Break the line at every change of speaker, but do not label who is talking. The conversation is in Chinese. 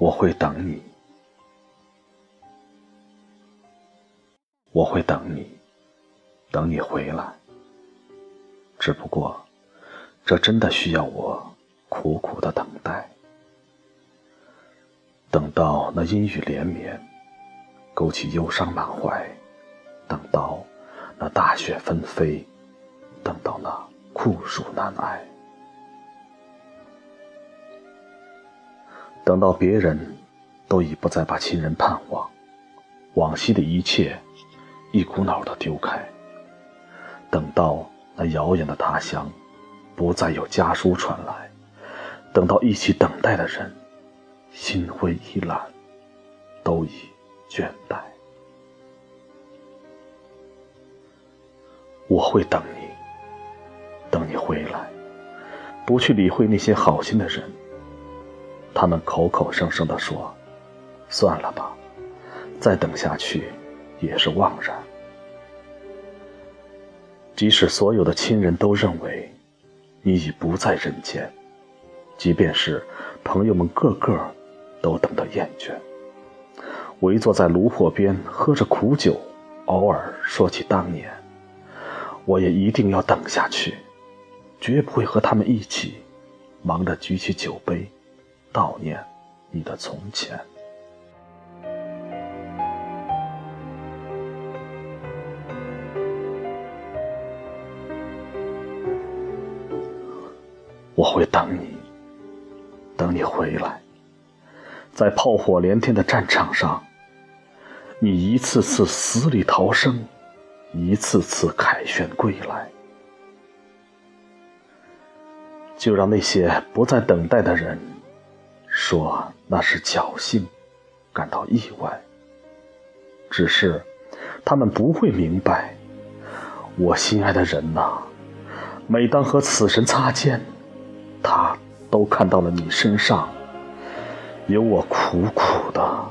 我会等你，我会等你，等你回来。只不过，这真的需要我苦苦的等待，等到那阴雨连绵，勾起忧伤满怀；等到那大雪纷飞，等到那酷暑难挨。等到别人都已不再把亲人盼望，往昔的一切一股脑的丢开。等到那遥远的他乡不再有家书传来，等到一起等待的人心灰意懒，都已倦怠。我会等你，等你回来，不去理会那些好心的人。他们口口声声地说：“算了吧，再等下去也是枉然。”即使所有的亲人都认为你已不在人间，即便是朋友们个个都等得厌倦，围坐在炉火边喝着苦酒，偶尔说起当年，我也一定要等下去，绝不会和他们一起忙着举起酒杯。悼念你的从前，我会等你，等你回来，在炮火连天的战场上，你一次次死里逃生，一次次凯旋归来，就让那些不再等待的人。说那是侥幸，感到意外。只是他们不会明白，我心爱的人呐，每当和死神擦肩，他都看到了你身上有我苦苦的。